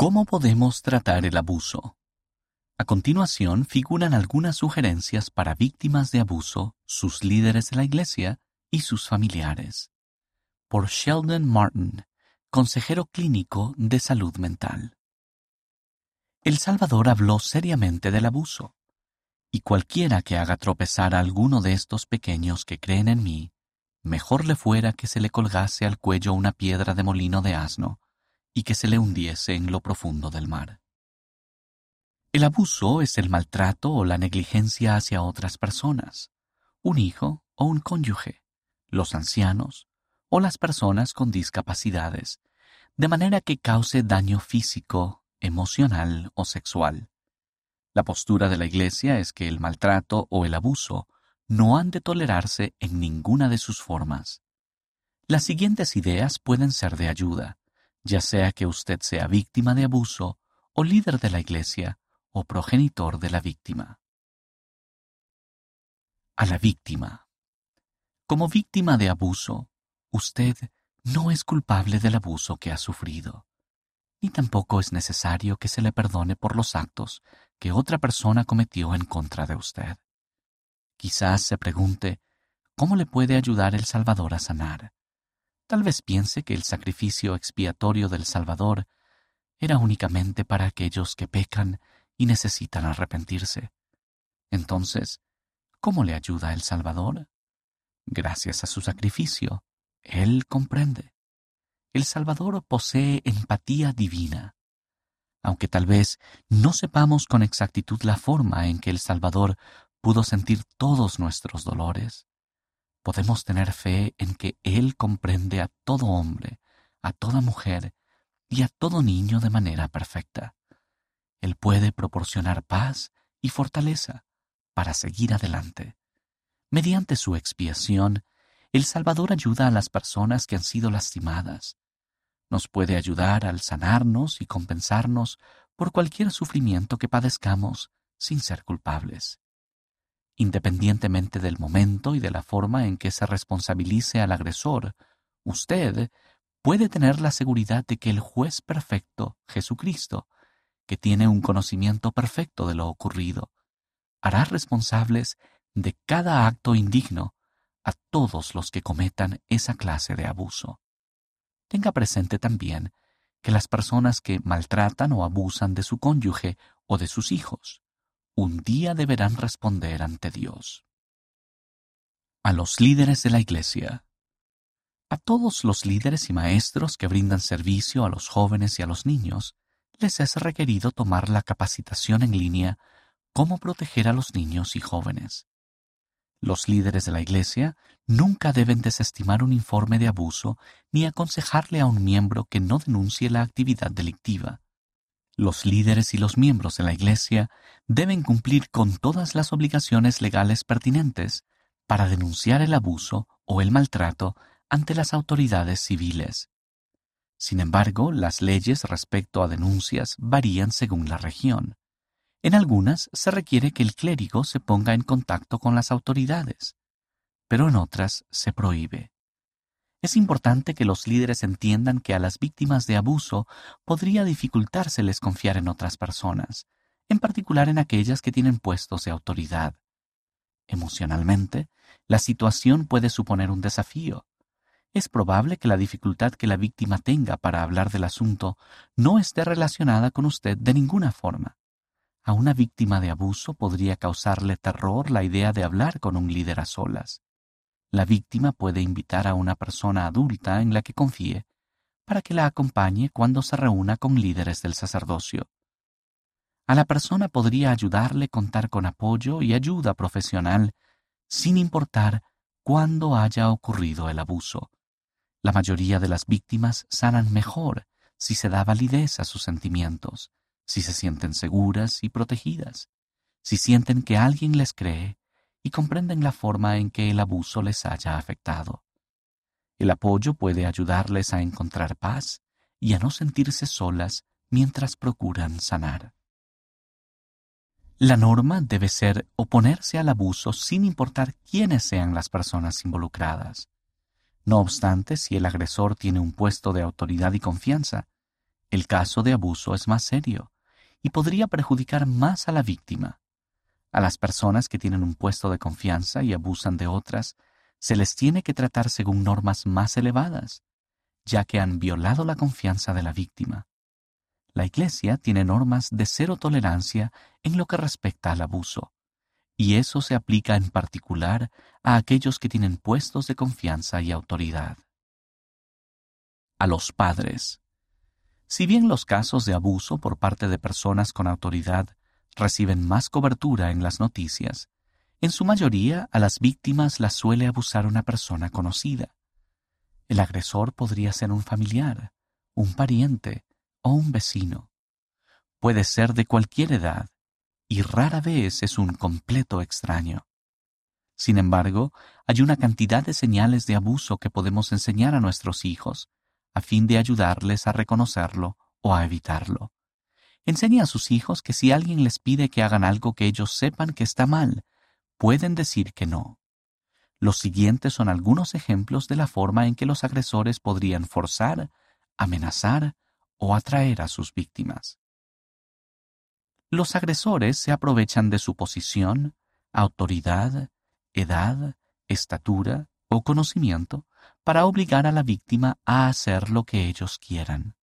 ¿Cómo podemos tratar el abuso? A continuación figuran algunas sugerencias para víctimas de abuso, sus líderes de la Iglesia y sus familiares. Por Sheldon Martin, consejero clínico de salud mental. El Salvador habló seriamente del abuso, y cualquiera que haga tropezar a alguno de estos pequeños que creen en mí, mejor le fuera que se le colgase al cuello una piedra de molino de asno y que se le hundiese en lo profundo del mar. El abuso es el maltrato o la negligencia hacia otras personas, un hijo o un cónyuge, los ancianos o las personas con discapacidades, de manera que cause daño físico, emocional o sexual. La postura de la Iglesia es que el maltrato o el abuso no han de tolerarse en ninguna de sus formas. Las siguientes ideas pueden ser de ayuda, ya sea que usted sea víctima de abuso o líder de la Iglesia o progenitor de la víctima. A la víctima. Como víctima de abuso, usted no es culpable del abuso que ha sufrido, ni tampoco es necesario que se le perdone por los actos que otra persona cometió en contra de usted. Quizás se pregunte, ¿cómo le puede ayudar el Salvador a sanar? Tal vez piense que el sacrificio expiatorio del Salvador era únicamente para aquellos que pecan y necesitan arrepentirse. Entonces, ¿cómo le ayuda el Salvador? Gracias a su sacrificio, Él comprende. El Salvador posee empatía divina. Aunque tal vez no sepamos con exactitud la forma en que el Salvador pudo sentir todos nuestros dolores, podemos tener fe en que Él comprende a todo hombre, a toda mujer y a todo niño de manera perfecta. Él puede proporcionar paz y fortaleza para seguir adelante. Mediante su expiación, el Salvador ayuda a las personas que han sido lastimadas. Nos puede ayudar al sanarnos y compensarnos por cualquier sufrimiento que padezcamos sin ser culpables. Independientemente del momento y de la forma en que se responsabilice al agresor, usted puede tener la seguridad de que el juez perfecto, Jesucristo, que tiene un conocimiento perfecto de lo ocurrido, hará responsables de cada acto indigno a todos los que cometan esa clase de abuso. Tenga presente también que las personas que maltratan o abusan de su cónyuge o de sus hijos, un día deberán responder ante Dios. A los líderes de la Iglesia. A todos los líderes y maestros que brindan servicio a los jóvenes y a los niños, les es requerido tomar la capacitación en línea Cómo proteger a los niños y jóvenes. Los líderes de la Iglesia nunca deben desestimar un informe de abuso ni aconsejarle a un miembro que no denuncie la actividad delictiva. Los líderes y los miembros de la Iglesia deben cumplir con todas las obligaciones legales pertinentes para denunciar el abuso o el maltrato ante las autoridades civiles. Sin embargo, las leyes respecto a denuncias varían según la región. En algunas se requiere que el clérigo se ponga en contacto con las autoridades, pero en otras se prohíbe. Es importante que los líderes entiendan que a las víctimas de abuso podría dificultárseles confiar en otras personas, en particular en aquellas que tienen puestos de autoridad. Emocionalmente, la situación puede suponer un desafío, es probable que la dificultad que la víctima tenga para hablar del asunto no esté relacionada con usted de ninguna forma. A una víctima de abuso podría causarle terror la idea de hablar con un líder a solas. La víctima puede invitar a una persona adulta en la que confíe para que la acompañe cuando se reúna con líderes del sacerdocio. A la persona podría ayudarle contar con apoyo y ayuda profesional sin importar cuándo haya ocurrido el abuso. La mayoría de las víctimas sanan mejor si se da validez a sus sentimientos, si se sienten seguras y protegidas, si sienten que alguien les cree y comprenden la forma en que el abuso les haya afectado. El apoyo puede ayudarles a encontrar paz y a no sentirse solas mientras procuran sanar. La norma debe ser oponerse al abuso sin importar quiénes sean las personas involucradas. No obstante, si el agresor tiene un puesto de autoridad y confianza, El caso de abuso es más serio y podría perjudicar más a la víctima. A las personas que tienen un puesto de confianza y abusan de otras, se les tiene que tratar según normas más elevadas, ya que han violado la confianza de la víctima. La Iglesia tiene normas de cero tolerancia en lo que respecta al abuso, y eso se aplica en particular a aquellos que tienen puestos de confianza y autoridad. A los padres. Si bien los casos de abuso por parte de personas con autoridad reciben más cobertura en las noticias, en su mayoría a las víctimas las suele abusar una persona conocida. El agresor podría ser un familiar, un pariente o un vecino. Puede ser de cualquier edad y rara vez es un completo extraño. Sin embargo, hay una cantidad de señales de abuso que podemos enseñar a nuestros hijos a fin de ayudarles a reconocerlo o a evitarlo. Enseña a sus hijos que si alguien les pide que hagan algo que ellos sepan que está mal, pueden decir que no. Los siguientes son algunos ejemplos de la forma en que los agresores podrían forzar, amenazar o atraer a sus víctimas. Los agresores se aprovechan de su posición, autoridad, edad, estatura o conocimiento para obligar a la víctima a hacer lo que ellos quieran.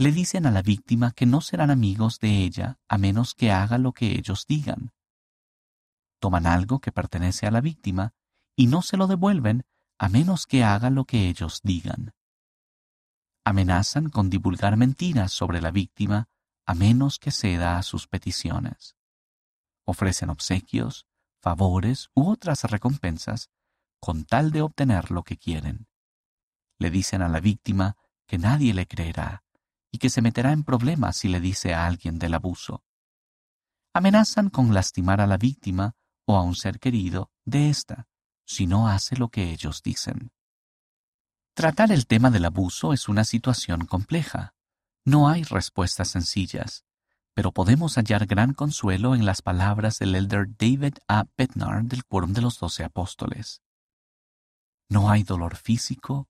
Le dicen a la víctima que no serán amigos de ella a menos que haga lo que ellos digan. Toman algo que pertenece a la víctima y no se lo devuelven a menos que haga lo que ellos digan. Amenazan con divulgar mentiras sobre la víctima a menos que ceda a sus peticiones. Ofrecen obsequios, favores u otras recompensas con tal de obtener lo que quieren. Le dicen a la víctima que nadie le creerá y que se meterá en problemas si le dice a alguien del abuso. Amenazan con lastimar a la víctima o a un ser querido de ésta si no hace lo que ellos dicen. Tratar el tema del abuso es una situación compleja. No hay respuestas sencillas, pero podemos hallar gran consuelo en las palabras del elder David A. Bednar del Quórum de los Doce Apóstoles. No hay dolor físico,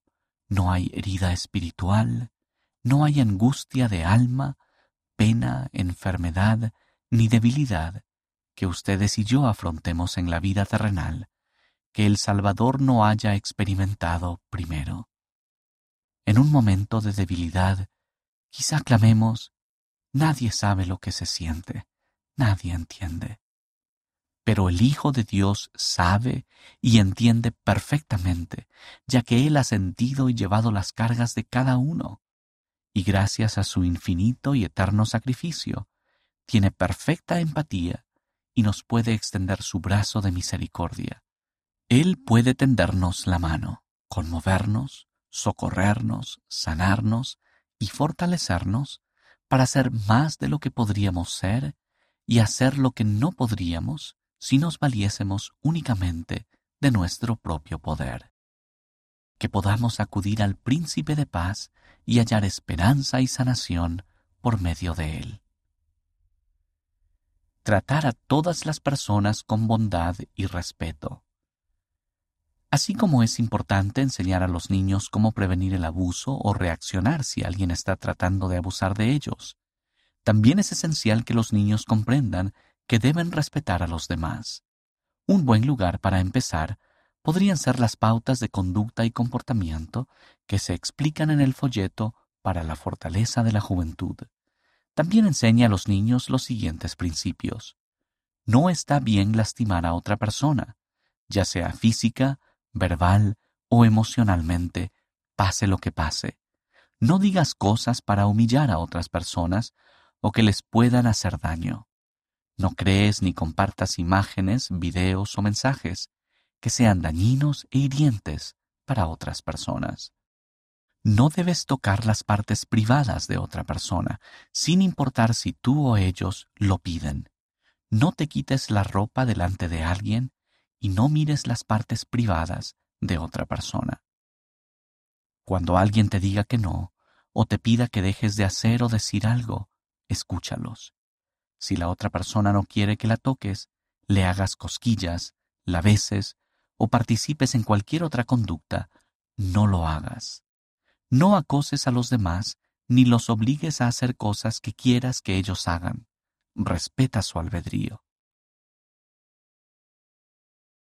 no hay herida espiritual, no hay angustia de alma, pena, enfermedad, ni debilidad que ustedes y yo afrontemos en la vida terrenal, que el Salvador no haya experimentado primero. En un momento de debilidad, quizá clamemos, nadie sabe lo que se siente, nadie entiende pero el Hijo de Dios sabe y entiende perfectamente, ya que Él ha sentido y llevado las cargas de cada uno, y gracias a su infinito y eterno sacrificio, tiene perfecta empatía y nos puede extender su brazo de misericordia. Él puede tendernos la mano, conmovernos, socorrernos, sanarnos y fortalecernos para ser más de lo que podríamos ser y hacer lo que no podríamos si nos valiésemos únicamente de nuestro propio poder. Que podamos acudir al príncipe de paz y hallar esperanza y sanación por medio de él. Tratar a todas las personas con bondad y respeto. Así como es importante enseñar a los niños cómo prevenir el abuso o reaccionar si alguien está tratando de abusar de ellos, también es esencial que los niños comprendan que deben respetar a los demás. Un buen lugar para empezar podrían ser las pautas de conducta y comportamiento que se explican en el folleto para la fortaleza de la juventud. También enseña a los niños los siguientes principios. No está bien lastimar a otra persona, ya sea física, verbal o emocionalmente, pase lo que pase. No digas cosas para humillar a otras personas o que les puedan hacer daño. No crees ni compartas imágenes, videos o mensajes que sean dañinos e hirientes para otras personas. No debes tocar las partes privadas de otra persona, sin importar si tú o ellos lo piden. No te quites la ropa delante de alguien y no mires las partes privadas de otra persona. Cuando alguien te diga que no, o te pida que dejes de hacer o decir algo, escúchalos. Si la otra persona no quiere que la toques, le hagas cosquillas, la beses o participes en cualquier otra conducta, no lo hagas. No acoses a los demás ni los obligues a hacer cosas que quieras que ellos hagan. Respeta su albedrío.